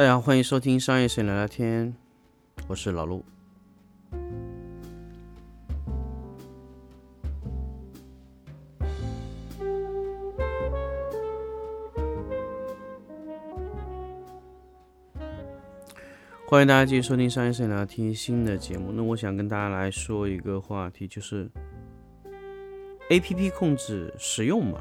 大家好，欢迎收听商业摄影聊聊天，我是老陆。欢迎大家继续收听商业摄影聊聊天新的节目。那我想跟大家来说一个话题，就是 A P P 控制实用吗？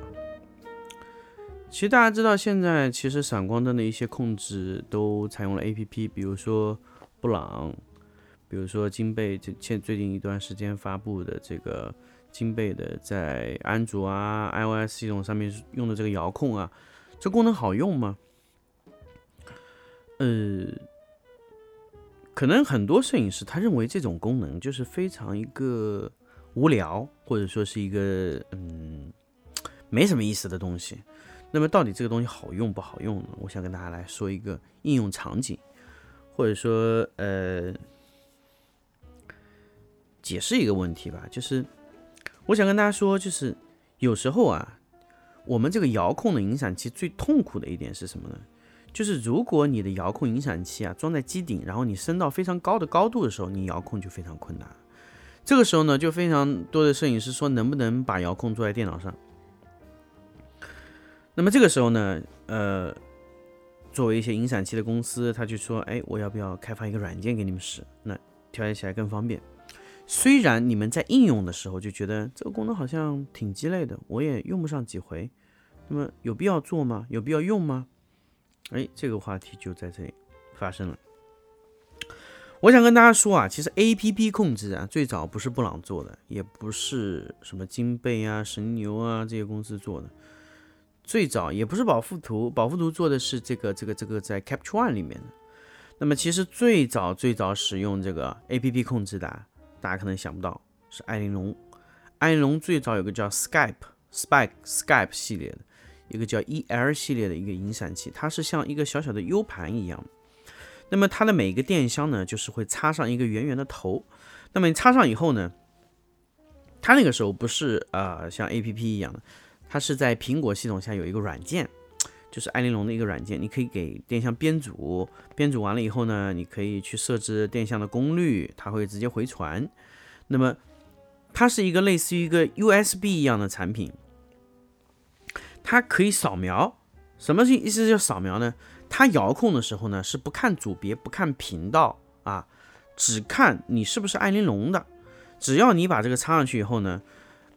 其实大家知道，现在其实闪光灯的一些控制都采用了 A P P，比如说布朗，比如说金贝，这现最近一段时间发布的这个金贝的在安卓啊、I O S 系统上面用的这个遥控啊，这功能好用吗？呃，可能很多摄影师他认为这种功能就是非常一个无聊，或者说是一个嗯没什么意思的东西。那么到底这个东西好用不好用呢？我想跟大家来说一个应用场景，或者说呃解释一个问题吧。就是我想跟大家说，就是有时候啊，我们这个遥控的影响器最痛苦的一点是什么呢？就是如果你的遥控影响器啊装在机顶，然后你升到非常高的高度的时候，你遥控就非常困难。这个时候呢，就非常多的摄影师说，能不能把遥控做在电脑上？那么这个时候呢，呃，作为一些影闪器的公司，他就说，哎，我要不要开发一个软件给你们使？那调节起来更方便。虽然你们在应用的时候就觉得这个功能好像挺鸡肋的，我也用不上几回。那么有必要做吗？有必要用吗？哎，这个话题就在这里发生了。我想跟大家说啊，其实 A P P 控制啊，最早不是布朗做的，也不是什么金贝啊、神牛啊这些公司做的。最早也不是宝富图，宝富图做的是这个这个这个在 Capture One 里面的。那么其实最早最早使用这个 A P P 控制的，大家可能想不到是艾琳龙。艾琳龙最早有个叫 Skype Spike Skype 系列的，一个叫 E L 系列的一个影闪器，它是像一个小小的 U 盘一样。那么它的每一个电箱呢，就是会插上一个圆圆的头。那么你插上以后呢，它那个时候不是啊像 A P P 一样的。它是在苹果系统下有一个软件，就是艾琳龙的一个软件，你可以给电箱编组，编组完了以后呢，你可以去设置电箱的功率，它会直接回传。那么它是一个类似于一个 USB 一样的产品，它可以扫描。什么意思叫扫描呢？它遥控的时候呢，是不看组别，不看频道啊，只看你是不是艾琳龙的。只要你把这个插上去以后呢，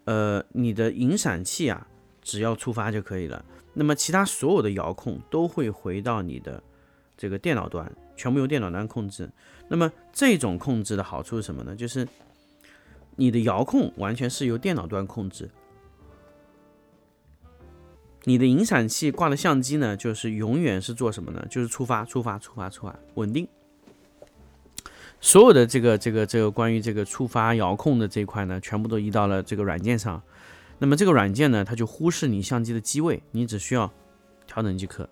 呃，你的引闪器啊。只要触发就可以了，那么其他所有的遥控都会回到你的这个电脑端，全部由电脑端控制。那么这种控制的好处是什么呢？就是你的遥控完全是由电脑端控制，你的引闪器挂的相机呢，就是永远是做什么呢？就是触发、触发、触发、触发，稳定。所有的这个、这个、这个关于这个触发遥控的这一块呢，全部都移到了这个软件上。那么这个软件呢，它就忽视你相机的机位，你只需要调整即可。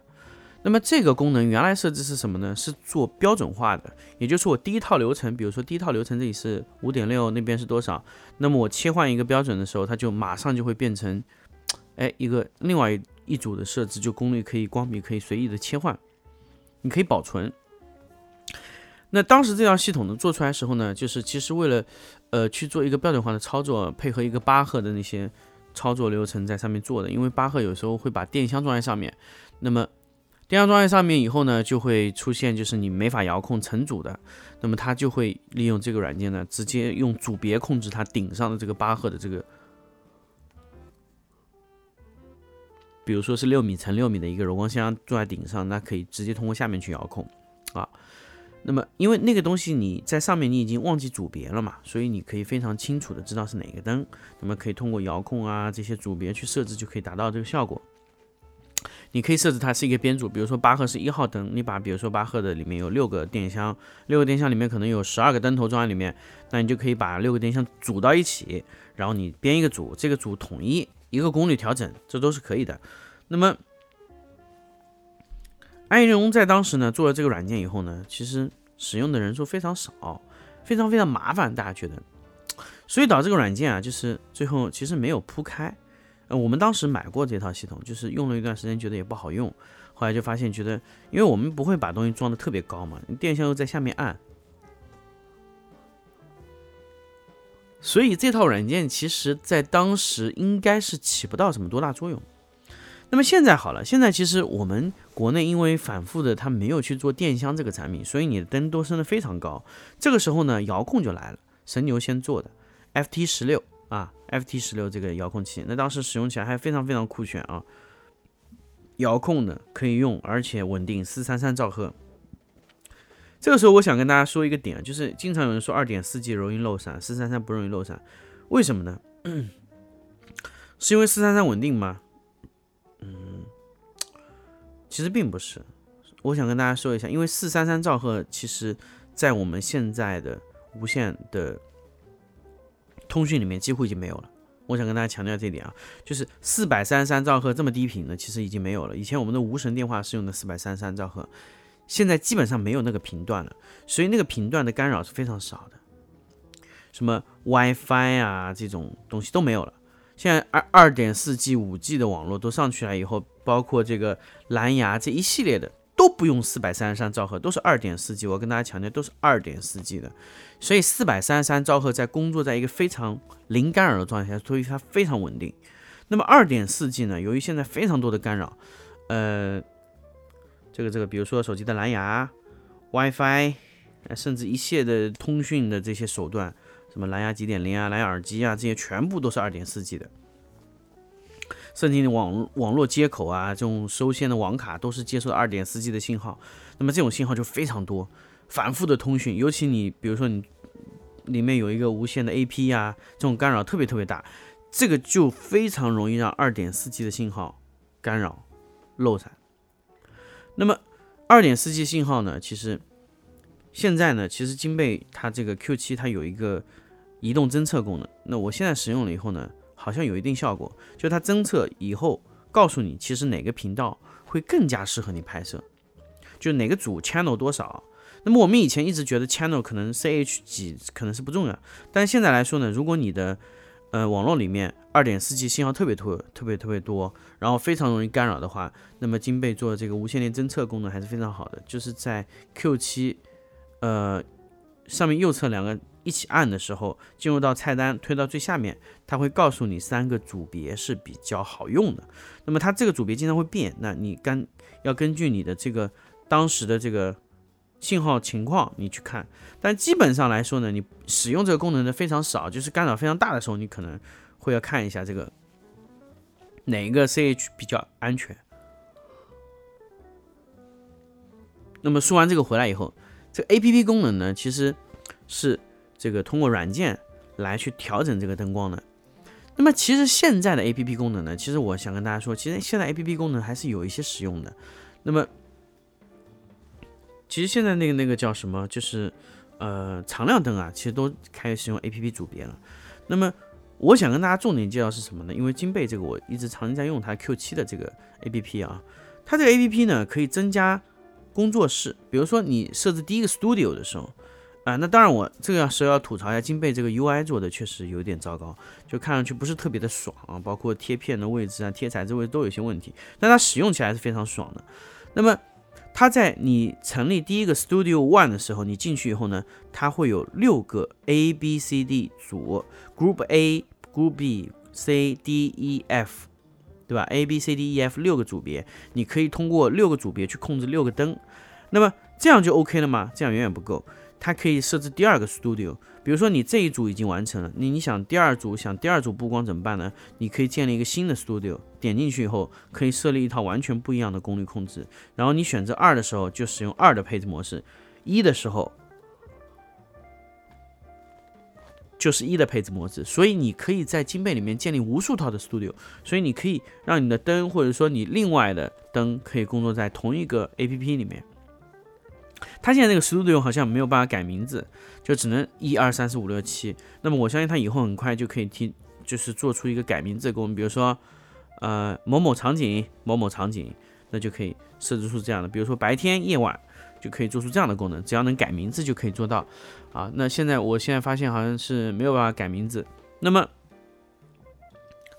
那么这个功能原来设置是什么呢？是做标准化的，也就是我第一套流程，比如说第一套流程这里是五点六，那边是多少？那么我切换一个标准的时候，它就马上就会变成，哎，一个另外一组的设置，就功率可以光比可以随意的切换，你可以保存。那当时这套系统呢做出来时候呢，就是其实为了呃去做一个标准化的操作，配合一个巴赫的那些。操作流程在上面做的，因为巴赫有时候会把电箱装在上面，那么电箱装在上面以后呢，就会出现就是你没法遥控成组的，那么它就会利用这个软件呢，直接用组别控制它顶上的这个巴赫的这个，比如说是六米乘六米的一个柔光箱坐在顶上，那可以直接通过下面去遥控啊。那么，因为那个东西你在上面你已经忘记组别了嘛，所以你可以非常清楚的知道是哪个灯。那么可以通过遥控啊这些组别去设置，就可以达到这个效果。你可以设置它是一个编组，比如说巴赫是一号灯，你把比如说巴赫的里面有六个电箱，六个电箱里面可能有十二个灯头装在里面，那你就可以把六个电箱组到一起，然后你编一个组，这个组统一一个功率调整，这都是可以的。那么艾荣在当时呢做了这个软件以后呢，其实使用的人数非常少，非常非常麻烦，大家觉得，所以导致这个软件啊，就是最后其实没有铺开。呃，我们当时买过这套系统，就是用了一段时间，觉得也不好用。后来就发现，觉得因为我们不会把东西装的特别高嘛，电箱又在下面按，所以这套软件其实在当时应该是起不到什么多大作用。那么现在好了，现在其实我们国内因为反复的它没有去做电箱这个产品，所以你的灯都升得非常高。这个时候呢，遥控就来了，神牛先做的 FT 十六啊，FT 十六这个遥控器，那当时使用起来还非常非常酷炫啊。遥控的可以用，而且稳定，四三三兆赫。这个时候我想跟大家说一个点，就是经常有人说二点四 G 容易漏闪，四三三不容易漏闪，为什么呢？是因为四三三稳定吗？其实并不是。我想跟大家说一下，因为四三三兆赫，其实在我们现在的无线的通讯里面几乎已经没有了。我想跟大家强调这一点啊，就是四百三十三兆赫这么低频的，其实已经没有了。以前我们的无绳电话是用的四百三十三兆赫，现在基本上没有那个频段了，所以那个频段的干扰是非常少的。什么 WiFi 啊这种东西都没有了。现在二二点四 G、五 G 的网络都上去了以后，包括这个蓝牙这一系列的。都不用四百三十三兆赫，都是二点四 G。我跟大家强调，都是二点四 G 的，所以四百三十三兆赫在工作在一个非常零干扰的状态下，所以它非常稳定。那么二点四 G 呢？由于现在非常多的干扰，呃，这个这个，比如说手机的蓝牙、WiFi，甚至一切的通讯的这些手段，什么蓝牙几点零啊、蓝牙耳机啊，这些全部都是二点四 G 的。甚至你网网络接口啊，这种收线的网卡都是接收二点四 G 的信号，那么这种信号就非常多，反复的通讯，尤其你比如说你里面有一个无线的 AP 呀，这种干扰特别特别大，这个就非常容易让二点四 G 的信号干扰漏闪。那么二点四 G 信号呢，其实现在呢，其实金贝它这个 Q7 它有一个移动侦测功能，那我现在使用了以后呢。好像有一定效果，就它侦测以后告诉你，其实哪个频道会更加适合你拍摄，就哪个组 channel 多少。那么我们以前一直觉得 channel 可能 ch 几可能是不重要，但现在来说呢，如果你的呃网络里面二点四 G 信号特别特特别特别多，然后非常容易干扰的话，那么金贝做的这个无线电侦测功能还是非常好的，就是在 Q7 呃上面右侧两个。一起按的时候，进入到菜单推到最下面，它会告诉你三个组别是比较好用的。那么它这个组别经常会变，那你根要根据你的这个当时的这个信号情况你去看。但基本上来说呢，你使用这个功能的非常少，就是干扰非常大的时候，你可能会要看一下这个哪一个 CH 比较安全。那么说完这个回来以后，这个 APP 功能呢，其实是。这个通过软件来去调整这个灯光的，那么其实现在的 A P P 功能呢，其实我想跟大家说，其实现在 A P P 功能还是有一些使用的。那么其实现在那个那个叫什么，就是呃常亮灯啊，其实都开始用 A P P 组别了。那么我想跟大家重点介绍是什么呢？因为金贝这个我一直常年在用它 Q 七的这个 A P P 啊，它这个 A P P 呢可以增加工作室，比如说你设置第一个 Studio 的时候。啊，那当然，我这个时候要吐槽一下金贝这个 UI 做的确实有点糟糕，就看上去不是特别的爽啊，包括贴片的位置啊、贴材质位置都有些问题，但它使用起来是非常爽的。那么它在你成立第一个 Studio One 的时候，你进去以后呢，它会有六个 A B C D 组，Group A、Group B、C D E F，对吧？A B C D E F 六个组别，你可以通过六个组别去控制六个灯，那么这样就 OK 了吗？这样远远不够。它可以设置第二个 studio，比如说你这一组已经完成了，你你想第二组想第二组布光怎么办呢？你可以建立一个新的 studio，点进去以后可以设立一套完全不一样的功率控制，然后你选择二的时候就使用二的配置模式，一的时候就是一的配置模式，所以你可以在金贝里面建立无数套的 studio，所以你可以让你的灯或者说你另外的灯可以工作在同一个 A P P 里面。它现在那个 Studio 好像没有办法改名字，就只能一二三四五六七。那么我相信它以后很快就可以提，就是做出一个改名字的功能，比如说，呃，某某场景，某某场景，那就可以设置出这样的，比如说白天、夜晚就可以做出这样的功能，只要能改名字就可以做到。啊，那现在我现在发现好像是没有办法改名字。那么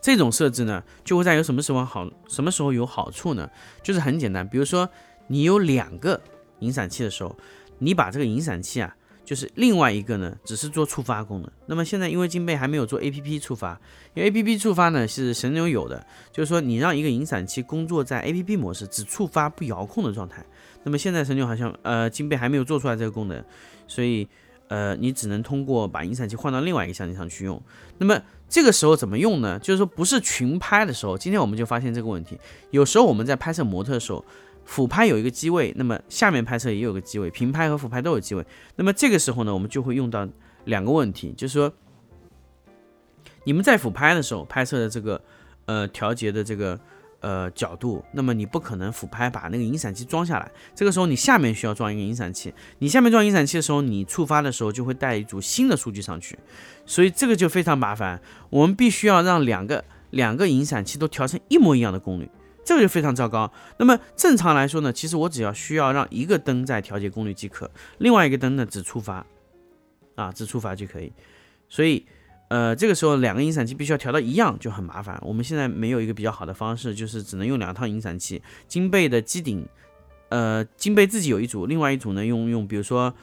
这种设置呢，就会在有什么时候好，什么时候有好处呢？就是很简单，比如说你有两个引闪器的时候，你把这个引闪器啊，就是另外一个呢，只是做触发功能。那么现在因为金贝还没有做 A P P 触发，因为 A P P 触发呢是神牛有的，就是说你让一个引闪器工作在 A P P 模式，只触发不遥控的状态。那么现在神牛好像呃金贝还没有做出来这个功能，所以。呃，你只能通过把引闪器换到另外一个相机上去用。那么这个时候怎么用呢？就是说不是群拍的时候，今天我们就发现这个问题。有时候我们在拍摄模特的时候，俯拍有一个机位，那么下面拍摄也有个机位，平拍和俯拍都有机位。那么这个时候呢，我们就会用到两个问题，就是说你们在俯拍的时候拍摄的这个呃调节的这个。呃，角度，那么你不可能俯拍把那个引闪器装下来，这个时候你下面需要装一个引闪器，你下面装引闪器的时候，你触发的时候就会带一组新的数据上去，所以这个就非常麻烦，我们必须要让两个两个引闪器都调成一模一样的功率，这个就非常糟糕。那么正常来说呢，其实我只要需要让一个灯在调节功率即可，另外一个灯呢只触发，啊，只触发就可以，所以。呃，这个时候两个引闪器必须要调到一样，就很麻烦。我们现在没有一个比较好的方式，就是只能用两套引闪器。金贝的机顶，呃，金贝自己有一组，另外一组呢用用，比如说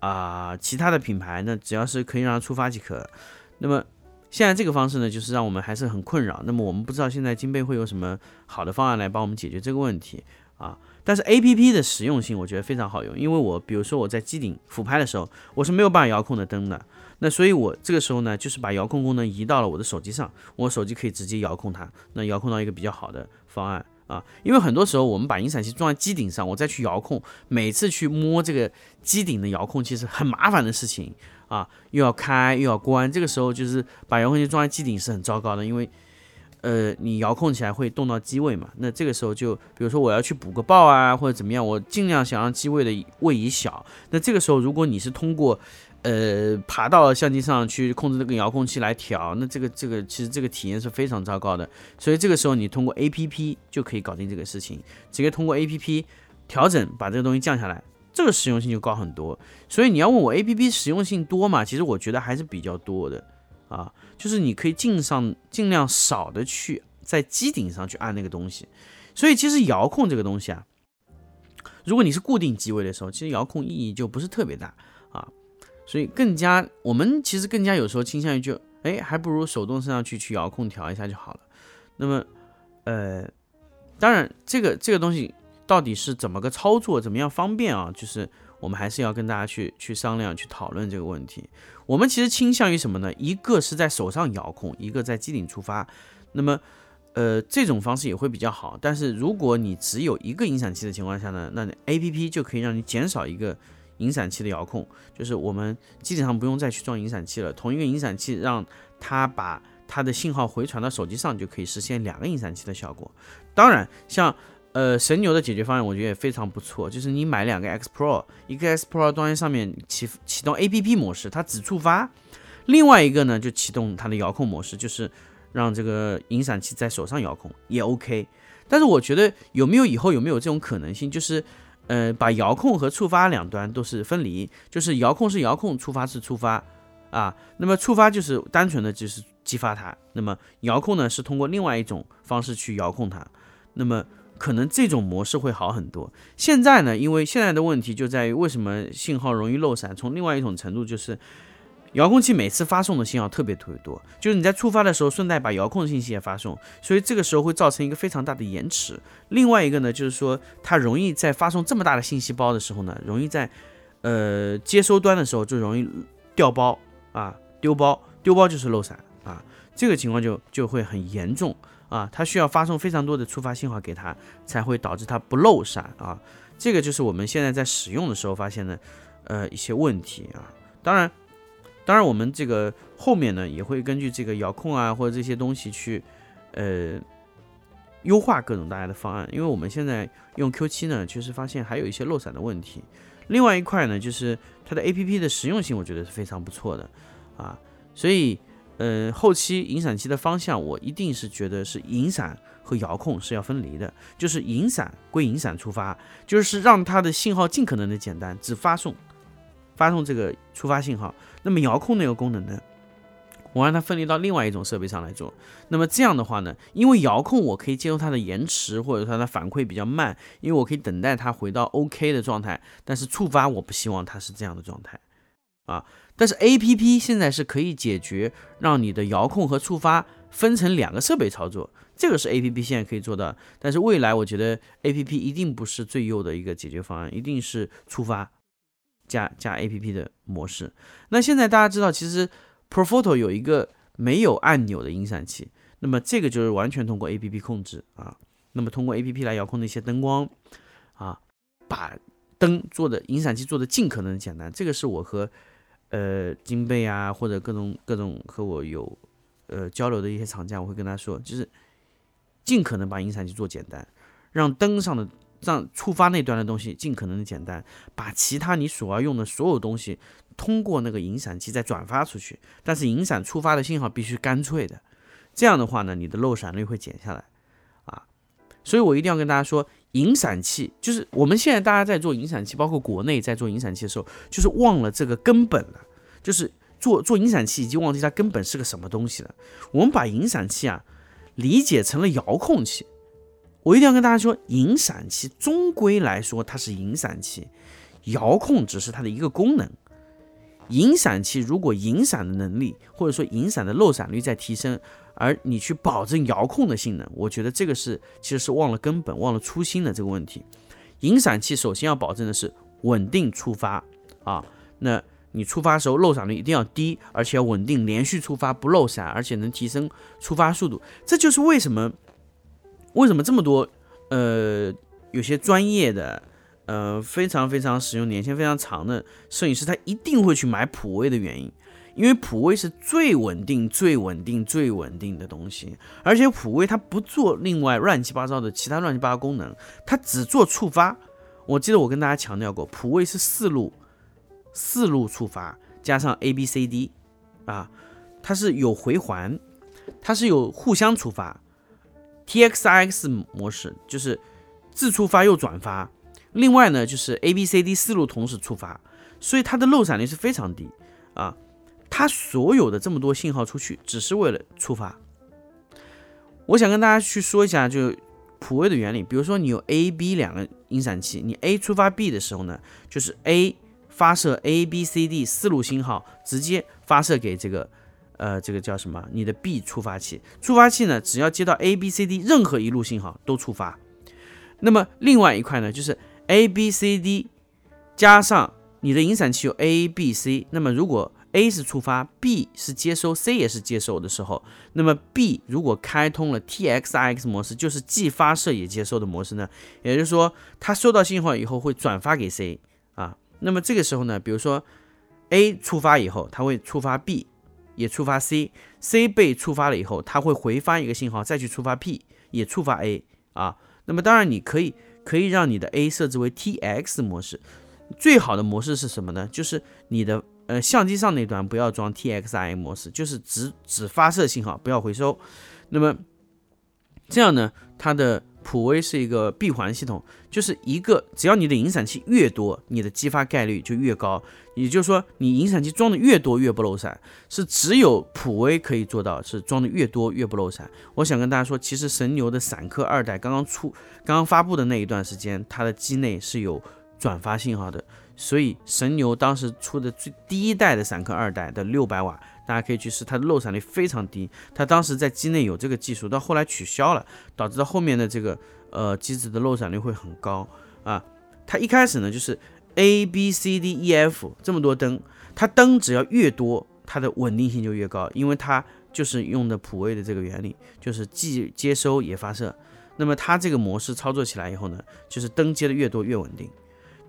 啊其他的品牌，那只要是可以让它触发即可。那么现在这个方式呢，就是让我们还是很困扰。那么我们不知道现在金贝会有什么好的方案来帮我们解决这个问题啊？但是 A P P 的实用性我觉得非常好用，因为我比如说我在机顶俯拍的时候，我是没有办法遥控的灯的。那所以，我这个时候呢，就是把遥控功能移到了我的手机上，我手机可以直接遥控它，那遥控到一个比较好的方案啊。因为很多时候我们把引闪器装在机顶上，我再去遥控，每次去摸这个机顶的遥控器是很麻烦的事情啊，又要开又要关。这个时候就是把遥控器装在机顶是很糟糕的，因为呃，你遥控起来会动到机位嘛。那这个时候就比如说我要去补个报啊，或者怎么样，我尽量想让机位的位移小。那这个时候如果你是通过呃，爬到相机上去控制这个遥控器来调，那这个这个其实这个体验是非常糟糕的。所以这个时候你通过 A P P 就可以搞定这个事情，直接通过 A P P 调整把这个东西降下来，这个实用性就高很多。所以你要问我 A P P 实用性多嘛？其实我觉得还是比较多的啊，就是你可以尽上尽量少的去在机顶上去按那个东西。所以其实遥控这个东西啊，如果你是固定机位的时候，其实遥控意义就不是特别大啊。所以更加，我们其实更加有时候倾向于就，哎，还不如手动升上去去遥控调一下就好了。那么，呃，当然这个这个东西到底是怎么个操作，怎么样方便啊？就是我们还是要跟大家去去商量、去讨论这个问题。我们其实倾向于什么呢？一个是在手上遥控，一个在机顶出发。那么，呃，这种方式也会比较好。但是如果你只有一个引闪器的情况下呢，那 A P P 就可以让你减少一个。引闪器的遥控，就是我们基本上不用再去装引闪器了，同一个引闪器让它把它的信号回传到手机上，就可以实现两个引闪器的效果。当然，像呃神牛的解决方案，我觉得也非常不错，就是你买两个 X Pro，一个 X Pro 装在上面启启动 A P P 模式，它只触发；另外一个呢就启动它的遥控模式，就是让这个引闪器在手上遥控也 OK。但是我觉得有没有以后有没有这种可能性，就是。呃，把遥控和触发两端都是分离，就是遥控是遥控，触发是触发，啊，那么触发就是单纯的就是激发它，那么遥控呢是通过另外一种方式去遥控它，那么可能这种模式会好很多。现在呢，因为现在的问题就在于为什么信号容易漏闪，从另外一种程度就是。遥控器每次发送的信号特别特别多，就是你在触发的时候顺带把遥控信息也发送，所以这个时候会造成一个非常大的延迟。另外一个呢，就是说它容易在发送这么大的信息包的时候呢，容易在呃接收端的时候就容易掉包啊，丢包，丢包就是漏闪啊，这个情况就就会很严重啊，它需要发送非常多的触发信号给它，才会导致它不漏闪啊。这个就是我们现在在使用的时候发现的呃一些问题啊，当然。当然，我们这个后面呢也会根据这个遥控啊或者这些东西去，呃，优化各种大家的方案。因为我们现在用 Q7 呢，确实发现还有一些漏闪的问题。另外一块呢，就是它的 APP 的实用性，我觉得是非常不错的啊。所以，呃，后期引闪器的方向，我一定是觉得是引闪和遥控是要分离的，就是引闪归引闪触发，就是让它的信号尽可能的简单，只发送。发送这个触发信号，那么遥控那个功能呢？我让它分离到另外一种设备上来做。那么这样的话呢，因为遥控我可以接受它的延迟或者它的反馈比较慢，因为我可以等待它回到 OK 的状态。但是触发我不希望它是这样的状态啊。但是 APP 现在是可以解决让你的遥控和触发分成两个设备操作，这个是 APP 现在可以做到。但是未来我觉得 APP 一定不是最优的一个解决方案，一定是触发加加 APP 的模式。那现在大家知道，其实 Profoto 有一个没有按钮的引闪器，那么这个就是完全通过 APP 控制啊。那么通过 APP 来遥控那些灯光啊，把灯做的引闪器做的尽可能简单。这个是我和呃金贝啊或者各种各种和我有呃交流的一些厂家，我会跟他说，就是尽可能把引闪器做简单，让灯上的让触发那端的东西尽可能的简单，把其他你所要用的所有东西。通过那个引闪器再转发出去，但是引闪触发的信号必须干脆的，这样的话呢，你的漏闪率会减下来啊。所以我一定要跟大家说，引闪器就是我们现在大家在做引闪器，包括国内在做引闪器的时候，就是忘了这个根本了，就是做做引闪器已经忘记它根本是个什么东西了。我们把引闪器啊理解成了遥控器，我一定要跟大家说，引闪器终归来说它是引闪器，遥控只是它的一个功能。引闪器如果引闪的能力或者说引闪的漏闪率在提升，而你去保证遥控的性能，我觉得这个是其实是忘了根本、忘了初心的这个问题。引闪器首先要保证的是稳定触发啊，那你触发时候漏闪率一定要低，而且要稳定连续触发不漏闪，而且能提升触发速度。这就是为什么为什么这么多呃有些专业的。呃，非常非常使用年限非常长的摄影师，他一定会去买普威的原因，因为普威是最稳定、最稳定、最稳定的东西，而且普威它不做另外乱七八糟的其他乱七八糟功能，它只做触发。我记得我跟大家强调过，普威是四路四路触发加上 A B C D 啊，它是有回环，它是有互相触发，T X I X 模式就是自触发又转发。另外呢，就是 A、B、C、D 四路同时触发，所以它的漏闪率是非常低啊。它所有的这么多信号出去，只是为了触发。我想跟大家去说一下，就普威的原理。比如说你有 A、B 两个引闪器，你 A 触发 B 的时候呢，就是 A 发射 A、B、C、D 四路信号，直接发射给这个呃这个叫什么？你的 B 触发器。触发器呢，只要接到 A、B、C、D 任何一路信号都触发。那么另外一块呢，就是 A B C D 加上你的引闪器有 A B C，那么如果 A 是触发，B 是接收，C 也是接收的时候，那么 B 如果开通了 T X I X 模式，就是既发射也接收的模式呢，也就是说它收到信号以后会转发给 C 啊，那么这个时候呢，比如说 A 触发以后，它会触发 B，也触发 C，C 被触发了以后，它会回发一个信号再去触发 P，也触发 A 啊，那么当然你可以。可以让你的 A 设置为 TX 模式，最好的模式是什么呢？就是你的呃相机上那端不要装 TXI 模式，就是只只发射信号，不要回收。那么这样呢，它的普威是一个闭环系统，就是一个只要你的引闪器越多，你的激发概率就越高。也就是说，你引闪器装的越多越不漏闪，是只有普威可以做到，是装的越多越不漏闪。我想跟大家说，其实神牛的闪客二代刚刚出、刚刚发布的那一段时间，它的机内是有转发信号的，所以神牛当时出的最第一代的闪客二代的六百瓦，大家可以去试，它的漏闪率非常低。它当时在机内有这个技术，到后来取消了，导致到后面的这个呃机子的漏闪率会很高啊。它一开始呢就是。A B C D E F 这么多灯，它灯只要越多，它的稳定性就越高，因为它就是用的普威的这个原理，就是既接收也发射。那么它这个模式操作起来以后呢，就是灯接的越多越稳定。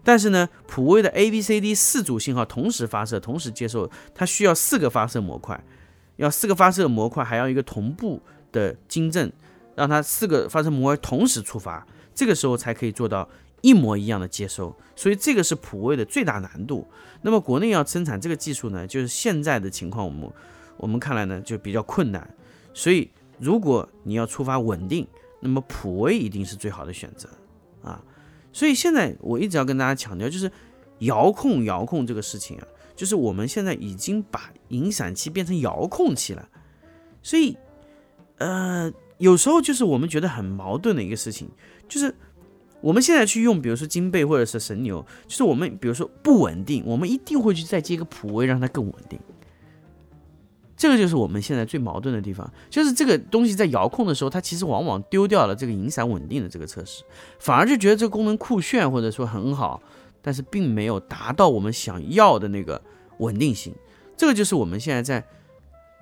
但是呢，普威的 A B C D 四组信号同时发射、同时接收，它需要四个发射模块，要四个发射模块，还要一个同步的晶振，让它四个发射模块同时触发，这个时候才可以做到。一模一样的接收，所以这个是普威的最大难度。那么国内要生产这个技术呢，就是现在的情况，我们我们看来呢就比较困难。所以如果你要触发稳定，那么普威一定是最好的选择啊。所以现在我一直要跟大家强调，就是遥控遥控这个事情啊，就是我们现在已经把影响器变成遥控器了，所以，呃，有时候就是我们觉得很矛盾的一个事情，就是我们现在去用，比如说金贝或者是神牛，就是我们比如说不稳定，我们一定会去再接个普威，让它更稳定。这个就是我们现在最矛盾的地方，就是这个东西在遥控的时候，它其实往往丢掉了这个影响稳定的这个测试，反而就觉得这个功能酷炫或者说很好，但是并没有达到我们想要的那个稳定性。这个就是我们现在在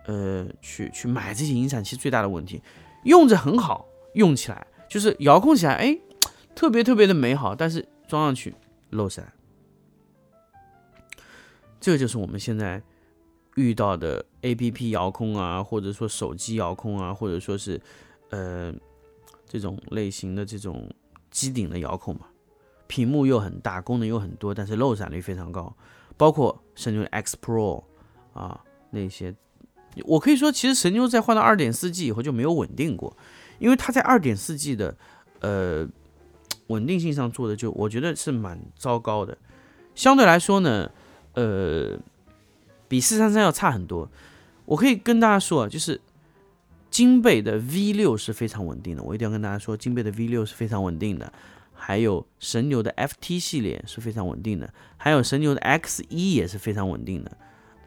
呃去去买这些影响器最大的问题，用着很好，用起来就是遥控起来，哎，特别特别的美好，但是装上去漏闪。这个就是我们现在。遇到的 A P P 遥控啊，或者说手机遥控啊，或者说是，呃，这种类型的这种机顶的遥控嘛，屏幕又很大，功能又很多，但是漏闪率非常高。包括神牛 X Pro 啊那些，我可以说，其实神牛在换到二点四 G 以后就没有稳定过，因为它在二点四 G 的呃稳定性上做的就我觉得是蛮糟糕的。相对来说呢，呃。比四三三要差很多，我可以跟大家说，就是金贝的 V 六是非常稳定的，我一定要跟大家说，金贝的 V 六是非常稳定的，还有神牛的 FT 系列是非常稳定的，还有神牛的 X 一也是非常稳定的，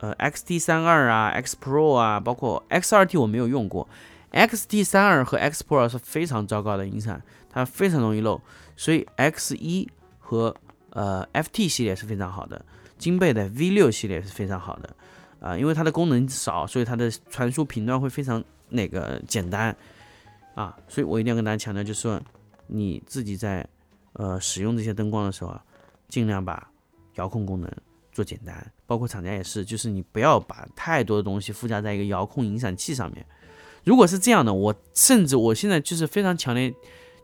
呃，XT 三二啊，X Pro 啊，包括 X 二 T 我没有用过，XT 三二和 X Pro 是非常糟糕的音响，它非常容易漏，所以 X 一和呃 FT 系列是非常好的。金贝的 V 六系列是非常好的，啊，因为它的功能少，所以它的传输频段会非常那个简单，啊，所以我一定要跟大家强调，就是说你自己在呃使用这些灯光的时候啊，尽量把遥控功能做简单，包括厂家也是，就是你不要把太多的东西附加在一个遥控影响器上面。如果是这样的，我甚至我现在就是非常强烈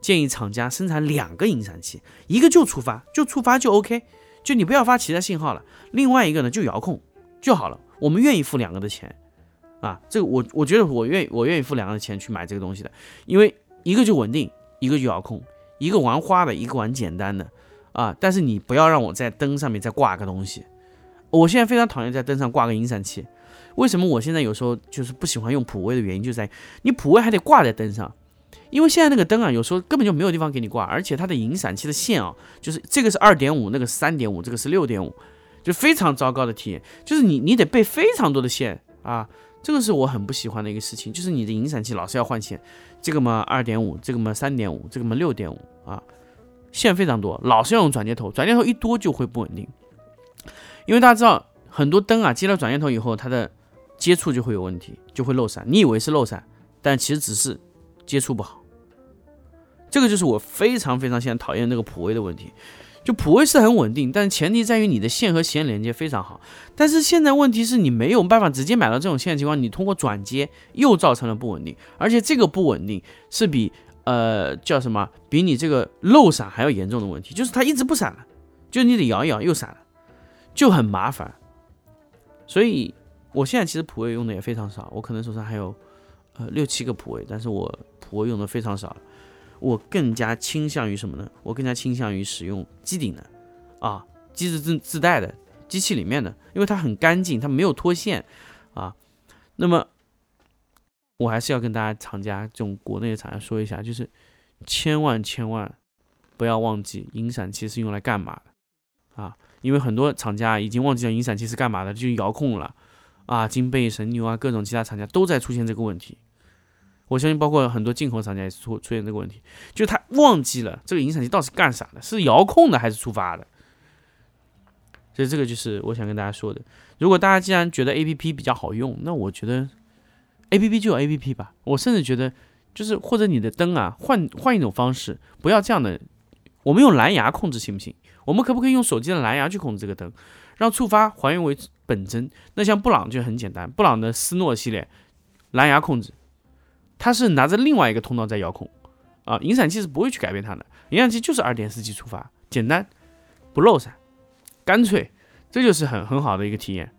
建议厂家生产两个影响器，一个就触发，就触发就 OK。就你不要发其他信号了，另外一个呢就遥控就好了。我们愿意付两个的钱啊，这个我我觉得我愿意我愿意付两个的钱去买这个东西的，因为一个就稳定，一个就遥控，一个玩花的，一个玩简单的啊。但是你不要让我在灯上面再挂个东西，我现在非常讨厌在灯上挂个影响器。为什么我现在有时候就是不喜欢用普威的原因就在你普威还得挂在灯上。因为现在那个灯啊，有时候根本就没有地方给你挂，而且它的引闪器的线啊，就是这个是二点五，那个是三点五，这个是六点五，就非常糟糕的体验。就是你你得备非常多的线啊，这个是我很不喜欢的一个事情。就是你的引闪器老是要换线，这个嘛二点五，这个嘛三点五，这个嘛六点五啊，线非常多，老是要用转接头，转接头一多就会不稳定。因为大家知道，很多灯啊接了转接头以后，它的接触就会有问题，就会漏闪。你以为是漏闪，但其实只是接触不好。这个就是我非常非常现在讨厌那个普威的问题，就普威是很稳定，但前提在于你的线和线连接非常好。但是现在问题是你没有办法直接买到这种线的情况，你通过转接又造成了不稳定，而且这个不稳定是比呃叫什么，比你这个漏闪还要严重的问题，就是它一直不闪了，就你得摇一摇又闪了，就很麻烦。所以我现在其实普威用的也非常少，我可能手上还有呃六七个普位，但是我普位用的非常少。我更加倾向于什么呢？我更加倾向于使用机顶的，啊，机子自自带的机器里面的，因为它很干净，它没有脱线，啊，那么我还是要跟大家厂家这种国内的厂家说一下，就是千万千万不要忘记引闪器是用来干嘛的，啊，因为很多厂家已经忘记了引闪器是干嘛的，就遥控了，啊，金贝、神牛啊，各种其他厂家都在出现这个问题。我相信，包括很多进口厂家也出出现这个问题，就他忘记了这个影响器到底是干啥的，是遥控的还是触发的。所以这个就是我想跟大家说的。如果大家既然觉得 A P P 比较好用，那我觉得 A P P 就有 A P P 吧。我甚至觉得，就是或者你的灯啊，换换一种方式，不要这样的。我们用蓝牙控制行不行？我们可不可以用手机的蓝牙去控制这个灯，让触发还原为本真？那像布朗就很简单，布朗的斯诺系列蓝牙控制。它是拿着另外一个通道在遥控，啊，影响器是不会去改变它的，影响器就是二点四 G 触发，简单，不漏闪，干脆，这就是很很好的一个体验。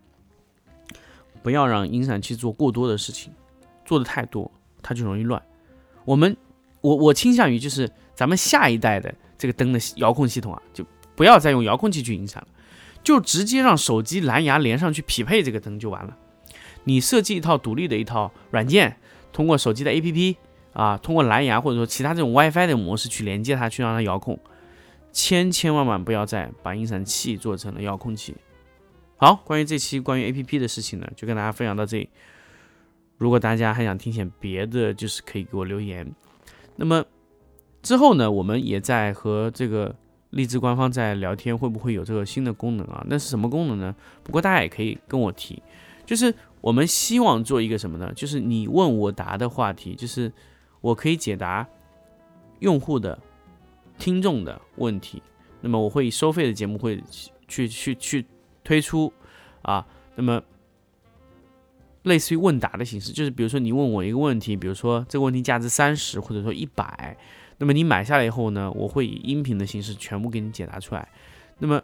不要让影响器做过多的事情，做的太多，它就容易乱。我们，我我倾向于就是咱们下一代的这个灯的遥控系统啊，就不要再用遥控器去影响了，就直接让手机蓝牙连上去匹配这个灯就完了。你设计一套独立的一套软件，通过手机的 APP 啊，通过蓝牙或者说其他这种 WiFi 的模式去连接它，去让它遥控。千千万万不要再把音闪器做成了遥控器。好，关于这期关于 APP 的事情呢，就跟大家分享到这里。如果大家还想听些别的，就是可以给我留言。那么之后呢，我们也在和这个荔枝官方在聊天，会不会有这个新的功能啊？那是什么功能呢？不过大家也可以跟我提，就是我们希望做一个什么呢？就是你问我答的话题，就是我可以解答用户的。听众的问题，那么我会以收费的节目会去去去推出啊，那么类似于问答的形式，就是比如说你问我一个问题，比如说这个问题价值三十或者说一百，那么你买下来以后呢，我会以音频的形式全部给你解答出来。那么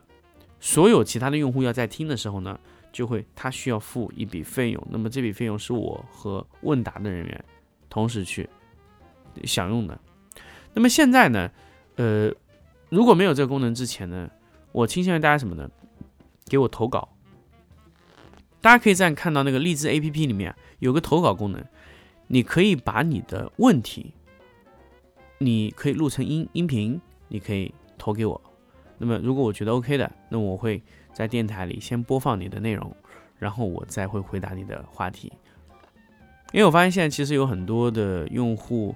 所有其他的用户要在听的时候呢，就会他需要付一笔费用，那么这笔费用是我和问答的人员同时去享用的。那么现在呢？呃，如果没有这个功能之前呢，我倾向于大家什么呢？给我投稿。大家可以在看到那个荔枝 APP 里面有个投稿功能，你可以把你的问题，你可以录成音音频，你可以投给我。那么如果我觉得 OK 的，那我会在电台里先播放你的内容，然后我再会回答你的话题。因为我发现现在其实有很多的用户。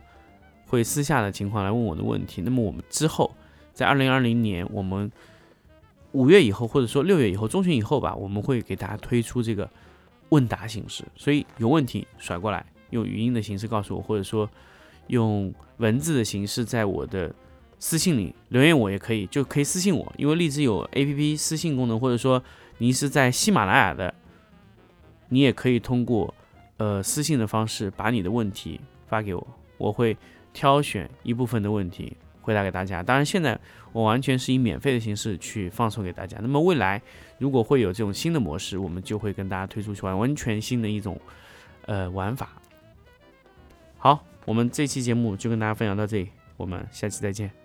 会私下的情况来问我的问题，那么我们之后在二零二零年，我们五月以后或者说六月以后、中旬以后吧，我们会给大家推出这个问答形式。所以有问题甩过来，用语音的形式告诉我，或者说用文字的形式在我的私信里留言我也可以，就可以私信我，因为荔枝有 A P P 私信功能，或者说你是在喜马拉雅的，你也可以通过呃私信的方式把你的问题发给我，我会。挑选一部分的问题回答给大家，当然现在我完全是以免费的形式去放送给大家。那么未来如果会有这种新的模式，我们就会跟大家推出去完完全新的一种呃玩法。好，我们这期节目就跟大家分享到这里，我们下期再见。